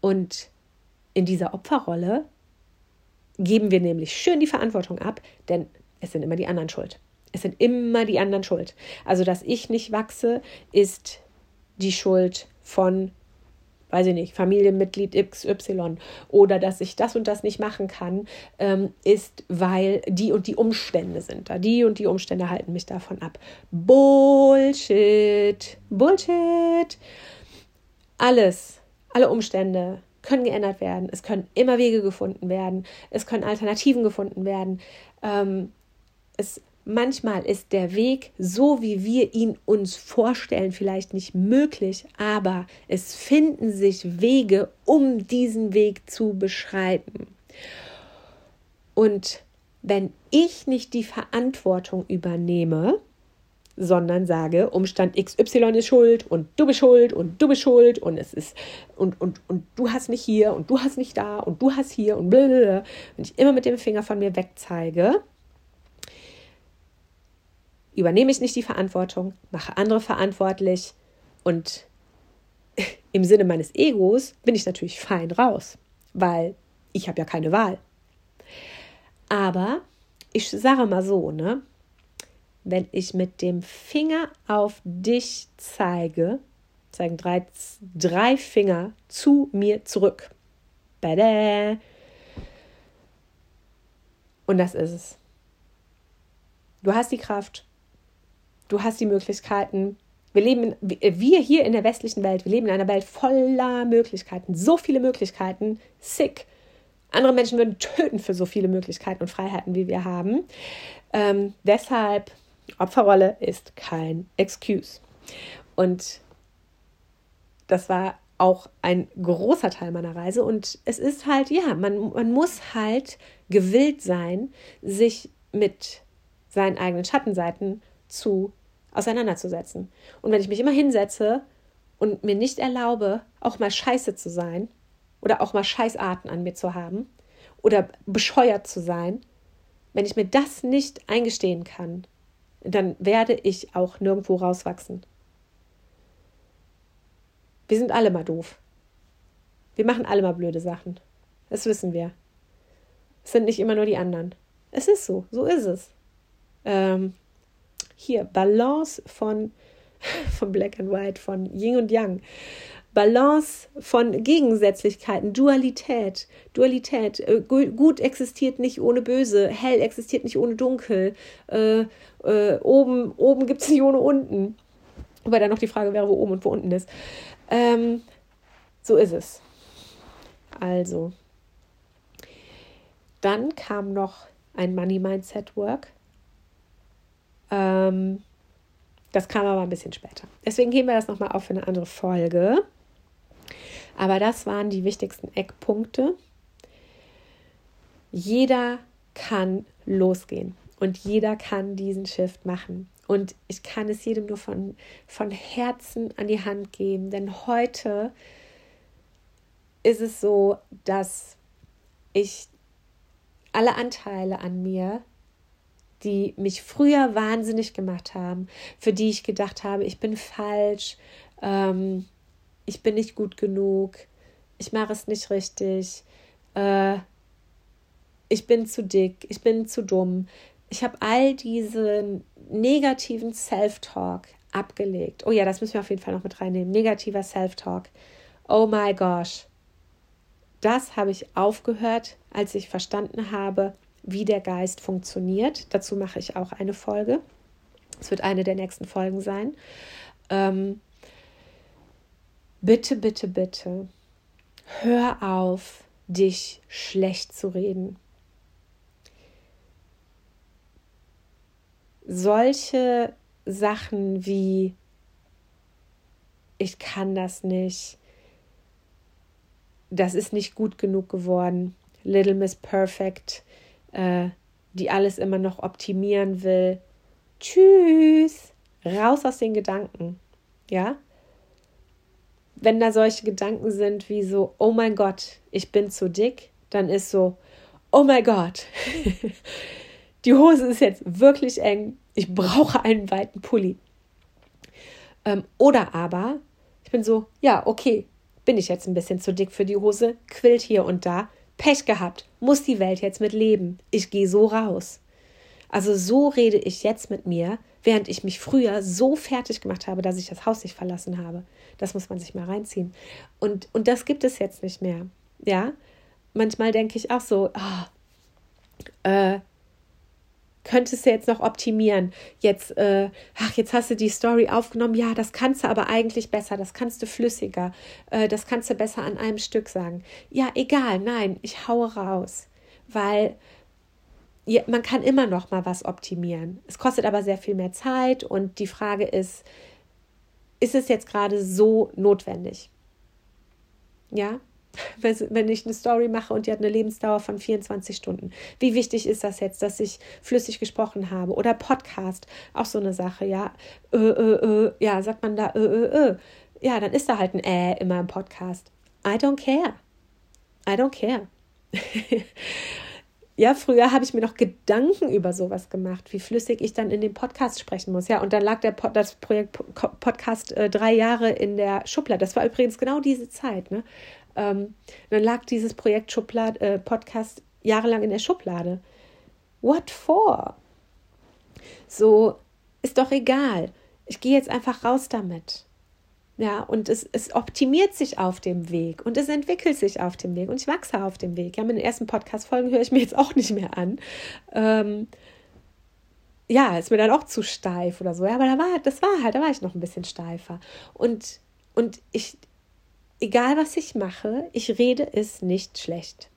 Und in dieser Opferrolle geben wir nämlich schön die Verantwortung ab, denn es sind immer die anderen schuld. Es sind immer die anderen schuld. Also, dass ich nicht wachse, ist die Schuld von weiß ich nicht, Familienmitglied XY oder dass ich das und das nicht machen kann, ähm, ist, weil die und die Umstände sind da. Die und die Umstände halten mich davon ab. Bullshit. Bullshit. Alles, alle Umstände können geändert werden, es können immer Wege gefunden werden, es können Alternativen gefunden werden. Ähm, es, manchmal ist der Weg, so wie wir ihn uns vorstellen, vielleicht nicht möglich, aber es finden sich Wege, um diesen Weg zu beschreiten. Und wenn ich nicht die Verantwortung übernehme, sondern sage, Umstand XY ist schuld und du bist schuld und du bist schuld und es ist und, und, und du hast nicht hier und du hast nicht da und du hast hier und blablabla. Wenn ich immer mit dem Finger von mir wegzeige, übernehme ich nicht die Verantwortung, mache andere verantwortlich und im Sinne meines Egos bin ich natürlich fein raus, weil ich habe ja keine Wahl. Aber ich sage mal so, ne? wenn ich mit dem Finger auf dich zeige, zeigen drei, drei Finger zu mir zurück. Bada. Und das ist es. Du hast die Kraft. Du hast die Möglichkeiten. Wir leben, wir hier in der westlichen Welt, wir leben in einer Welt voller Möglichkeiten. So viele Möglichkeiten. Sick. Andere Menschen würden töten für so viele Möglichkeiten und Freiheiten, wie wir haben. Ähm, deshalb Opferrolle ist kein Excuse. Und das war auch ein großer Teil meiner Reise. Und es ist halt, ja, man, man muss halt gewillt sein, sich mit seinen eigenen Schattenseiten zu auseinanderzusetzen. Und wenn ich mich immer hinsetze und mir nicht erlaube, auch mal scheiße zu sein oder auch mal Scheißarten an mir zu haben oder bescheuert zu sein, wenn ich mir das nicht eingestehen kann, dann werde ich auch nirgendwo rauswachsen. Wir sind alle mal doof. Wir machen alle mal blöde Sachen. Das wissen wir. Es sind nicht immer nur die anderen. Es ist so, so ist es. Ähm, hier, Balance von, von Black and White, von Yin und Yang. Balance von Gegensätzlichkeiten, Dualität. Dualität. Äh, gut existiert nicht ohne Böse, hell existiert nicht ohne Dunkel. Äh, äh, oben oben gibt es nicht ohne unten. Wobei dann noch die Frage wäre, wo oben und wo unten ist. Ähm, so ist es. Also. Dann kam noch ein Money Mindset Work. Ähm, das kam aber ein bisschen später. Deswegen gehen wir das nochmal auf für eine andere Folge. Aber das waren die wichtigsten Eckpunkte. Jeder kann losgehen und jeder kann diesen Shift machen. Und ich kann es jedem nur von, von Herzen an die Hand geben, denn heute ist es so, dass ich alle Anteile an mir, die mich früher wahnsinnig gemacht haben, für die ich gedacht habe, ich bin falsch, ähm, ich bin nicht gut genug, ich mache es nicht richtig, äh, ich bin zu dick, ich bin zu dumm. Ich habe all diese negativen Self-Talk abgelegt. Oh ja, das müssen wir auf jeden Fall noch mit reinnehmen. Negativer Self-Talk. Oh my gosh. Das habe ich aufgehört, als ich verstanden habe, wie der Geist funktioniert. Dazu mache ich auch eine Folge. Es wird eine der nächsten Folgen sein. Ähm, bitte, bitte, bitte, hör auf, dich schlecht zu reden. Solche Sachen wie ich kann das nicht, das ist nicht gut genug geworden, Little Miss Perfect, äh, die alles immer noch optimieren will. Tschüss, raus aus den Gedanken, ja? wenn da solche Gedanken sind wie so, oh mein Gott, ich bin zu dick, dann ist so, oh mein Gott, die Hose ist jetzt wirklich eng, ich brauche einen weiten Pulli. Ähm, oder aber, ich bin so, ja, okay, bin ich jetzt ein bisschen zu dick für die Hose, quillt hier und da, Pech gehabt, muss die Welt jetzt mit leben, ich gehe so raus. Also so rede ich jetzt mit mir, während ich mich früher so fertig gemacht habe, dass ich das Haus nicht verlassen habe. Das muss man sich mal reinziehen. Und, und das gibt es jetzt nicht mehr. Ja, manchmal denke ich auch so, oh, äh, könntest du jetzt noch optimieren. Jetzt, äh, ach, jetzt hast du die Story aufgenommen. Ja, das kannst du aber eigentlich besser. Das kannst du flüssiger. Äh, das kannst du besser an einem Stück sagen. Ja, egal. Nein, ich haue raus. Weil ja, man kann immer noch mal was optimieren. Es kostet aber sehr viel mehr Zeit und die Frage ist, ist es jetzt gerade so notwendig? Ja, wenn ich eine Story mache und die hat eine Lebensdauer von 24 Stunden. Wie wichtig ist das jetzt, dass ich flüssig gesprochen habe? Oder Podcast, auch so eine Sache, ja. Äh, äh, äh, ja, sagt man da. Ja, dann ist da halt ein Äh immer im Podcast. I don't care. I don't care. ja, früher habe ich mir noch Gedanken über sowas gemacht, wie flüssig ich dann in dem Podcast sprechen muss. Ja, und dann lag der Pod, das Projekt Podcast äh, drei Jahre in der Schublade. Das war übrigens genau diese Zeit. Ne? Ähm, dann lag dieses Projekt Schublade, äh, Podcast jahrelang in der Schublade. What for? So, ist doch egal. Ich gehe jetzt einfach raus damit. Ja, und es, es optimiert sich auf dem Weg und es entwickelt sich auf dem Weg und ich wachse auf dem Weg. Ja, den ersten Podcast-Folgen höre ich mir jetzt auch nicht mehr an. Ähm, ja, ist mir dann auch zu steif oder so. Ja, aber da war, das war halt, da war ich noch ein bisschen steifer. Und, und ich, egal was ich mache, ich rede es nicht schlecht.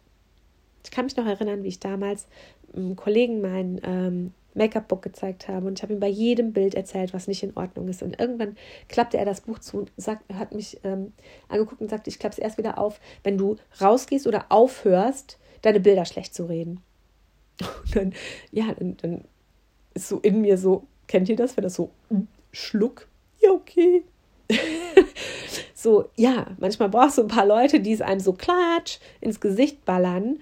Ich kann mich noch erinnern, wie ich damals einem Kollegen mein ähm, Make-up-Book gezeigt habe und ich habe ihm bei jedem Bild erzählt, was nicht in Ordnung ist. Und irgendwann klappte er das Buch zu und sagt, hat mich ähm, angeguckt und sagte, ich klappe es erst wieder auf, wenn du rausgehst oder aufhörst, deine Bilder schlecht zu reden. Und dann, ja, dann, dann ist so in mir so, kennt ihr das, wenn das so Schluck? Ja, okay. so, ja, manchmal brauchst du ein paar Leute, die es einem so klatsch ins Gesicht ballern,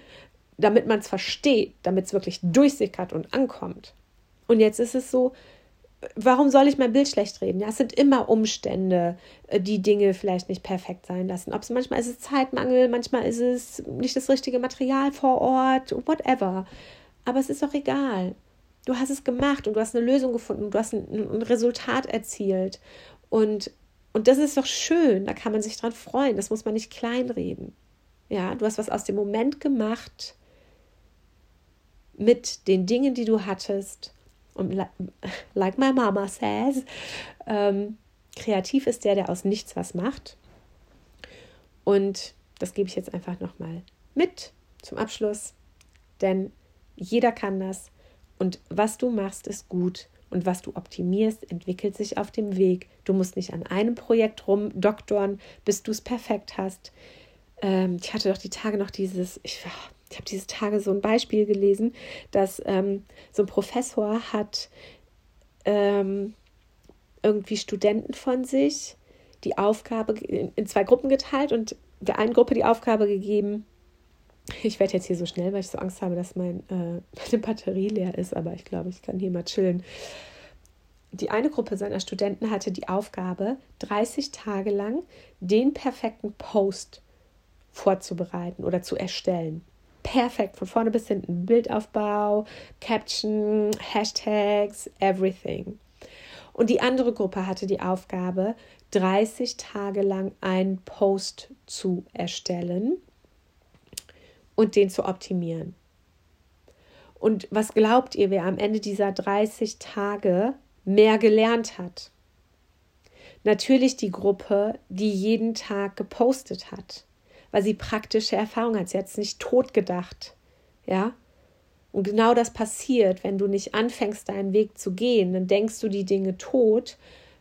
damit man es versteht, damit es wirklich durchsickert und ankommt. Und jetzt ist es so, warum soll ich mein Bild schlecht reden? Ja, es sind immer Umstände, äh, die Dinge vielleicht nicht perfekt sein lassen. Ob es manchmal ist es Zeitmangel, manchmal ist es nicht das richtige Material vor Ort, whatever. Aber es ist doch egal. Du hast es gemacht und du hast eine Lösung gefunden, du hast ein, ein Resultat erzielt. Und und das ist doch schön, da kann man sich dran freuen, das muss man nicht kleinreden. Ja, du hast was aus dem Moment gemacht mit den Dingen, die du hattest. Und like my mama says, ähm, kreativ ist der, der aus nichts was macht. Und das gebe ich jetzt einfach nochmal mit zum Abschluss, denn jeder kann das. Und was du machst, ist gut. Und was du optimierst, entwickelt sich auf dem Weg. Du musst nicht an einem Projekt rumdoktoren, bis du es perfekt hast. Ähm, ich hatte doch die Tage noch dieses, ich, ich habe diese Tage so ein Beispiel gelesen, dass ähm, so ein Professor hat ähm, irgendwie Studenten von sich die Aufgabe in, in zwei Gruppen geteilt und der einen Gruppe die Aufgabe gegeben, ich werde jetzt hier so schnell, weil ich so Angst habe, dass mein, äh, meine Batterie leer ist, aber ich glaube, ich kann hier mal chillen. Die eine Gruppe seiner Studenten hatte die Aufgabe, 30 Tage lang den perfekten Post vorzubereiten oder zu erstellen. Perfekt, von vorne bis hinten. Bildaufbau, Caption, Hashtags, everything. Und die andere Gruppe hatte die Aufgabe, 30 Tage lang einen Post zu erstellen und den zu optimieren. Und was glaubt ihr, wer am Ende dieser 30 Tage mehr gelernt hat? Natürlich die Gruppe, die jeden Tag gepostet hat, weil sie praktische Erfahrung hat. Sie hat es nicht tot gedacht. Ja? Und genau das passiert, wenn du nicht anfängst, deinen Weg zu gehen, dann denkst du die Dinge tot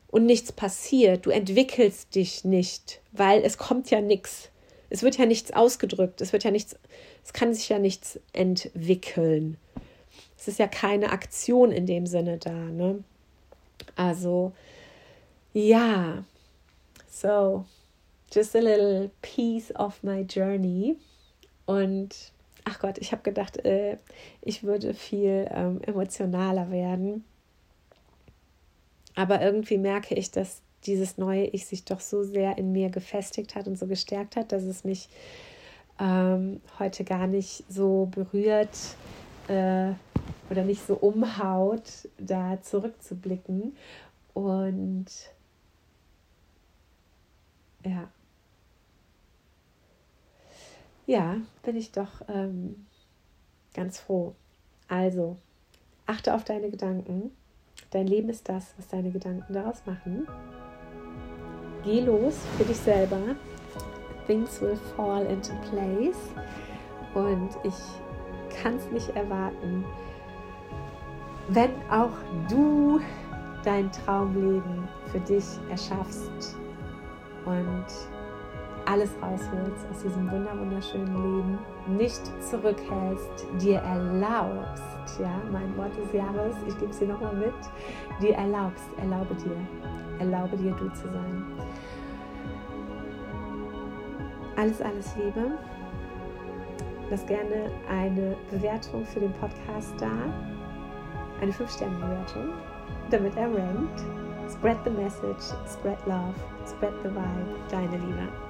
und nichts passiert. Du entwickelst dich nicht, weil es kommt ja nichts. Es wird ja nichts ausgedrückt, es wird ja nichts, es kann sich ja nichts entwickeln. Es ist ja keine Aktion in dem Sinne da, ne? Also, ja, so, just a little piece of my journey. Und ach Gott, ich habe gedacht, äh, ich würde viel ähm, emotionaler werden. Aber irgendwie merke ich, dass dieses neue Ich sich doch so sehr in mir gefestigt hat und so gestärkt hat, dass es mich ähm, heute gar nicht so berührt äh, oder nicht so umhaut, da zurückzublicken. Und ja, ja, bin ich doch ähm, ganz froh. Also, achte auf deine Gedanken. Dein Leben ist das, was deine Gedanken daraus machen. Geh los für dich selber. Things will fall into place. Und ich kann es nicht erwarten, wenn auch du dein Traumleben für dich erschaffst und alles rausholst aus diesem wunderschönen Leben, nicht zurückhältst, dir erlaubst, ja, mein Wort des Jahres, ich gebe es dir nochmal mit, dir erlaubst, erlaube dir, erlaube dir du zu sein. Alles, alles Liebe. Lass gerne eine Bewertung für den Podcast da, eine 5-Sterne-Bewertung, damit er rankt. Spread the message, spread love, spread the vibe. Deine Liebe.